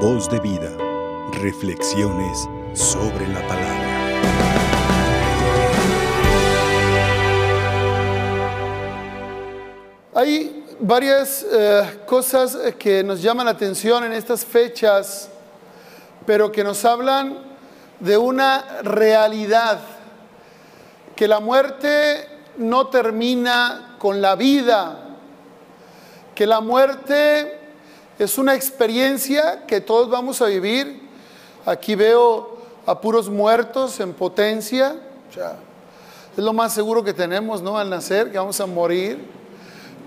Voz de vida. Reflexiones sobre la palabra. Hay varias eh, cosas que nos llaman la atención en estas fechas, pero que nos hablan de una realidad, que la muerte no termina con la vida, que la muerte es una experiencia que todos vamos a vivir. Aquí veo a puros muertos en potencia, es lo más seguro que tenemos, ¿no? Al nacer, que vamos a morir.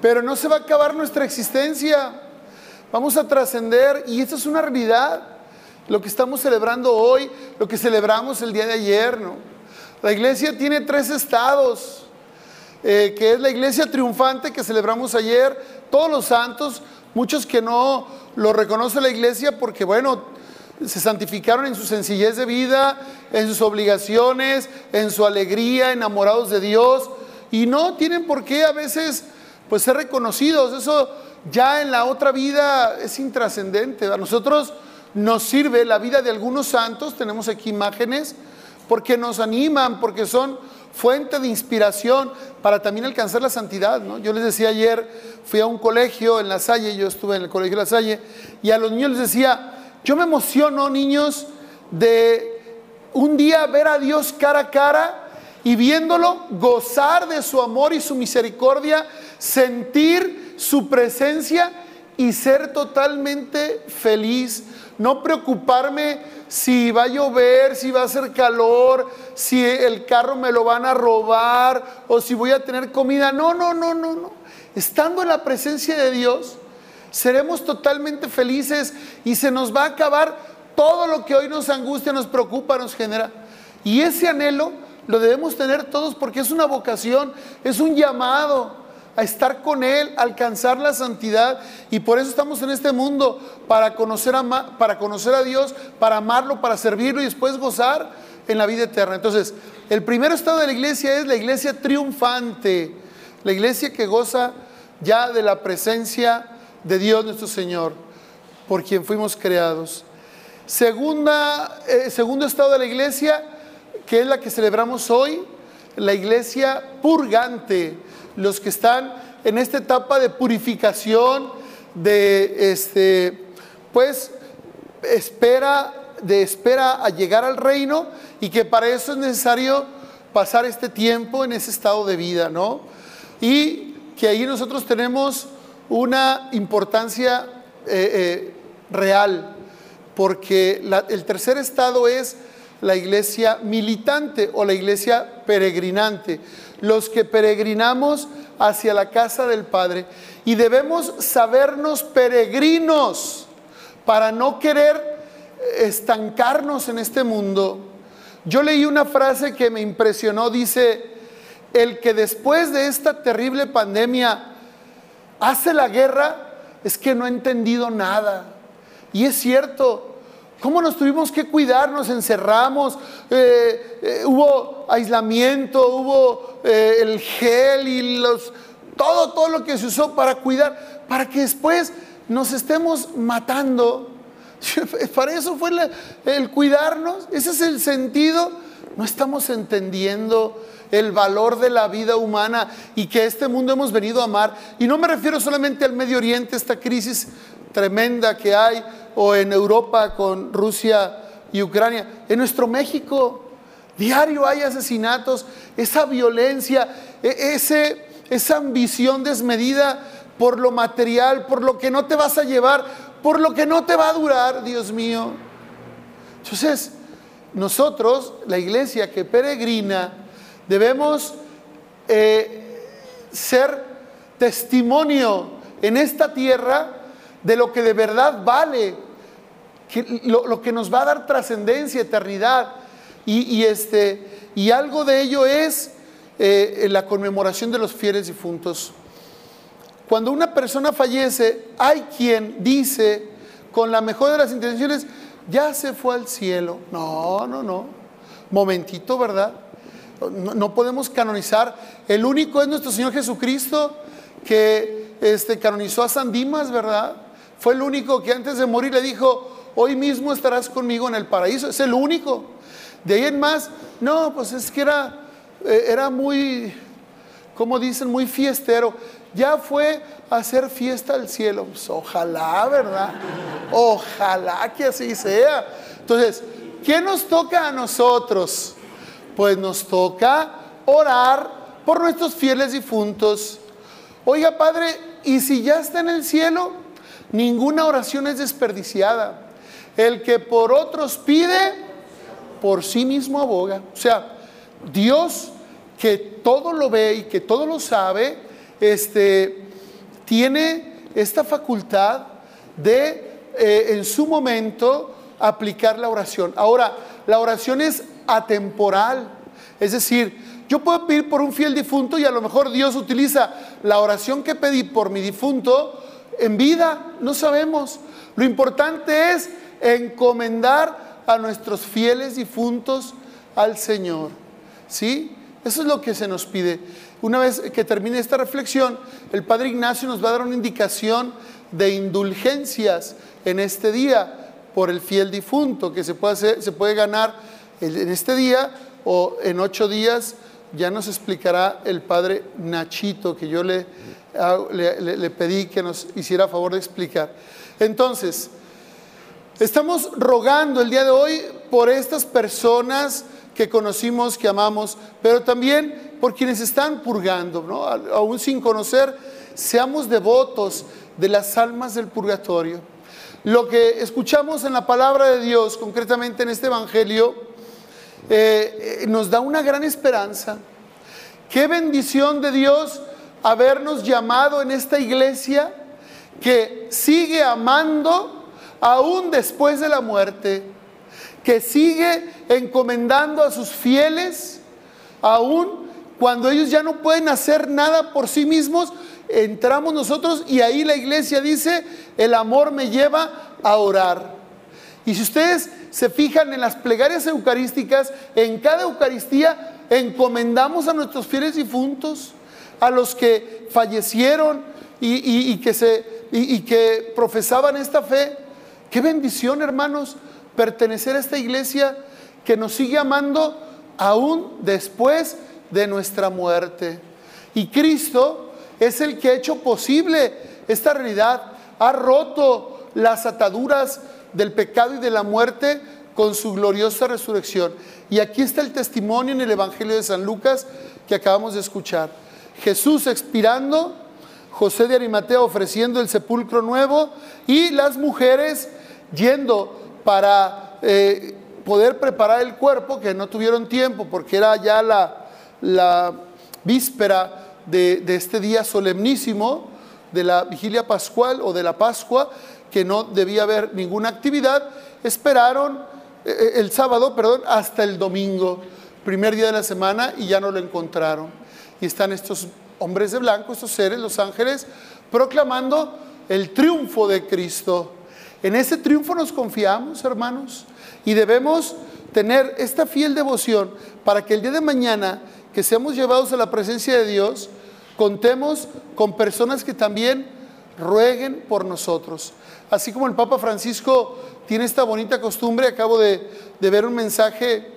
Pero no se va a acabar nuestra existencia. Vamos a trascender y esto es una realidad. Lo que estamos celebrando hoy, lo que celebramos el día de ayer, ¿no? La iglesia tiene tres estados, eh, que es la iglesia triunfante que celebramos ayer, todos los santos, muchos que no lo reconoce la iglesia porque, bueno, se santificaron en su sencillez de vida, en sus obligaciones, en su alegría, enamorados de Dios, y no tienen por qué a veces pues ser reconocidos. Eso ya en la otra vida es intrascendente. A nosotros nos sirve la vida de algunos santos, tenemos aquí imágenes, porque nos animan, porque son fuente de inspiración para también alcanzar la santidad. ¿no? Yo les decía ayer, fui a un colegio en La Salle, yo estuve en el colegio de La Salle, y a los niños les decía, yo me emociono, niños, de un día ver a Dios cara a cara y viéndolo, gozar de su amor y su misericordia, sentir su presencia y ser totalmente feliz, no preocuparme si va a llover, si va a hacer calor, si el carro me lo van a robar o si voy a tener comida. No, no, no, no, no. Estando en la presencia de Dios, seremos totalmente felices y se nos va a acabar todo lo que hoy nos angustia, nos preocupa, nos genera. Y ese anhelo lo debemos tener todos porque es una vocación, es un llamado a estar con Él, alcanzar la santidad. Y por eso estamos en este mundo, para conocer a, para conocer a Dios, para amarlo, para servirlo y después gozar en la vida eterna. Entonces, el primer estado de la iglesia es la iglesia triunfante, la iglesia que goza ya de la presencia de Dios nuestro Señor, por quien fuimos creados. Segunda, eh, segundo estado de la iglesia, que es la que celebramos hoy, la iglesia purgante los que están en esta etapa de purificación, de este, pues espera, de espera a llegar al reino y que para eso es necesario pasar este tiempo en ese estado de vida, ¿no? Y que ahí nosotros tenemos una importancia eh, eh, real, porque el tercer estado es la iglesia militante o la iglesia peregrinante, los que peregrinamos hacia la casa del Padre y debemos sabernos peregrinos para no querer estancarnos en este mundo. Yo leí una frase que me impresionó, dice, el que después de esta terrible pandemia hace la guerra es que no ha entendido nada. Y es cierto, ¿Cómo nos tuvimos que cuidar? Nos encerramos, eh, eh, hubo aislamiento, hubo eh, el gel y los, todo, todo lo que se usó para cuidar, para que después nos estemos matando. Para eso fue el cuidarnos, ese es el sentido. No estamos entendiendo el valor de la vida humana y que este mundo hemos venido a amar. Y no me refiero solamente al Medio Oriente, esta crisis tremenda que hay, o en Europa con Rusia y Ucrania. En nuestro México, diario hay asesinatos, esa violencia, e, ese, esa ambición desmedida por lo material, por lo que no te vas a llevar, por lo que no te va a durar, Dios mío. Entonces, nosotros, la iglesia que peregrina, debemos eh, ser testimonio en esta tierra de lo que de verdad vale, lo, que nos va a dar trascendencia, eternidad. Y, este, y algo de ello es eh, la conmemoración de los fieles difuntos. Cuando una persona fallece, hay quien dice, con la mejor de las intenciones, ya se fue al cielo. No, no, no. Momentito, ¿verdad? No, no podemos canonizar. El único es nuestro Señor Jesucristo que este, canonizó a San Dimas, ¿verdad? Fue el único que antes de morir le dijo, hoy mismo estarás conmigo en el paraíso. Es el único. De ahí en más, no, pues es que era, eh, era muy, como dicen, muy fiestero. Ya fue a hacer fiesta al cielo. Pues ojalá, ¿verdad? Ojalá que así sea. Entonces, ¿qué nos toca a nosotros? Pues nos toca orar por nuestros fieles difuntos. Oiga, Padre, ¿y si ya está en el cielo? Ninguna oración es desperdiciada. El que por otros pide, por sí mismo aboga. O sea, Dios que todo lo ve y que todo lo sabe, este, tiene esta facultad de eh, en su momento aplicar la oración. Ahora, la oración es atemporal, es decir, yo puedo pedir por un fiel difunto y a lo mejor Dios utiliza la oración que pedí por mi difunto en vida, no sabemos. Lo importante es encomendar a nuestros fieles difuntos al Señor. ¿Sí? Eso es lo que se nos pide. Una vez que termine esta reflexión, el Padre Ignacio nos va a dar una indicación de indulgencias en este día por el fiel difunto que se puede, se puede ganar en este día o en ocho días. Ya nos explicará el Padre Nachito, que yo le, le, pedí que nos hiciera favor de explicar. Entonces, estamos rogando el día de hoy por estas personas que conocimos, que amamos, pero también por quienes están purgando, ¿no? aún sin conocer, seamos devotos de las almas del purgatorio. Lo que escuchamos en la palabra de Dios, concretamente en este Evangelio, eh, eh, nos da una gran esperanza. Qué bendición de Dios habernos llamado en esta iglesia que sigue amando aún después de la muerte que sigue encomendando a sus fieles, aún cuando ellos ya no pueden hacer nada por sí mismos, entramos nosotros y ahí la iglesia dice, el amor me lleva a orar. Y si ustedes se fijan en las plegarias eucarísticas, en cada Eucaristía encomendamos a nuestros fieles difuntos, a los que fallecieron y, que, se, y que profesaban esta fe. Qué bendición, hermanos pertenecer a esta iglesia que nos sigue amando aún después de nuestra muerte. Y Cristo es el que ha hecho posible esta realidad, ha roto las ataduras del pecado y de la muerte con su gloriosa resurrección. Y aquí está el testimonio en el Evangelio de San Lucas que acabamos de escuchar. Jesús expirando, José de Arimatea ofreciendo el sepulcro nuevo y las mujeres yendo para eh, poder preparar el cuerpo, que no tuvieron tiempo porque era ya la, víspera de, este día solemnísimo de la vigilia pascual o de la Pascua, que no debía haber ninguna actividad, esperaron eh, eh, el sábado, perdón, hasta el domingo, primer día de la semana, y ya no lo encontraron. Y están estos hombres de blanco, estos seres, los ángeles, proclamando el triunfo de Cristo. En ese triunfo nos confiamos, hermanos, y debemos tener esta fiel devoción para que el día de mañana que seamos llevados a la presencia de Dios, contemos con personas que también rueguen por nosotros. Así como el Papa Francisco tiene esta bonita costumbre, acabo de, ver un mensaje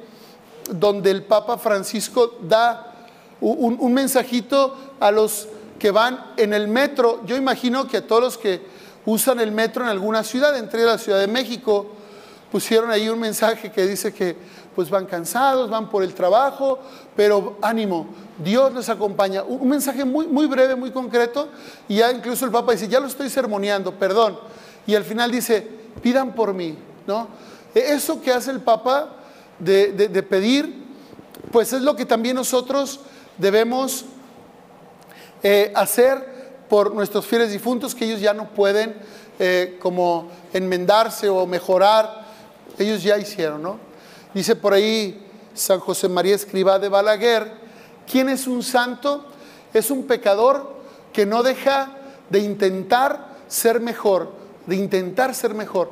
donde el Papa Francisco da un, un mensajito a los que van en el metro. Yo imagino que a todos los que usan el metro en alguna ciudad, entre la Ciudad de México, pusieron ahí un mensaje que dice que pues van cansados, van por el trabajo, pero ánimo, Dios les acompaña. Un mensaje muy, muy breve, muy concreto, y ya incluso el Papa dice, ya lo estoy sermoneando, perdón. Y al final dice, pidan por mí, ¿no? E, eso que hace el Papa de, pedir, pues es lo que también nosotros debemos eh, hacer por nuestros fieles difuntos que ellos ya no pueden eh, como enmendarse o mejorar, ellos ya hicieron, ¿no? Dice por ahí San José María Escribá de Balaguer, ¿quién es un santo? Es un pecador que no deja de intentar ser mejor, de intentar ser mejor.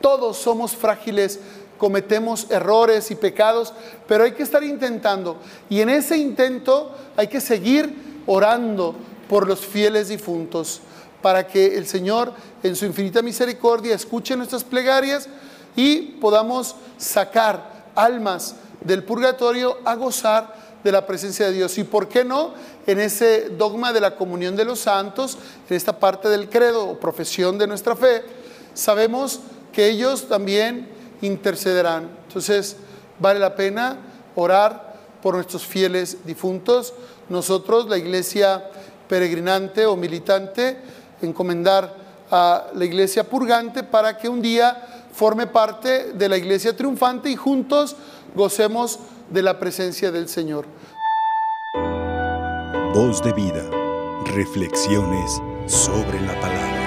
Todos somos frágiles, cometemos errores y pecados, pero hay que estar intentando. Y en ese intento hay que seguir orando, por los fieles difuntos. para que el Señor en su infinita misericordia escuche nuestras plegarias y podamos sacar almas del purgatorio a gozar de la presencia de Dios. Y por qué no, en ese dogma de la comunión de los santos, en esta parte del credo o profesión de nuestra fe, sabemos que ellos también intercederán. Entonces, vale la pena orar por nuestros fieles difuntos. Nosotros, la iglesia peregrinante o militante, encomendar a la iglesia purgante para que un día forme parte de la iglesia triunfante y juntos gocemos de la presencia del Señor. Voz de vida, reflexiones sobre la palabra.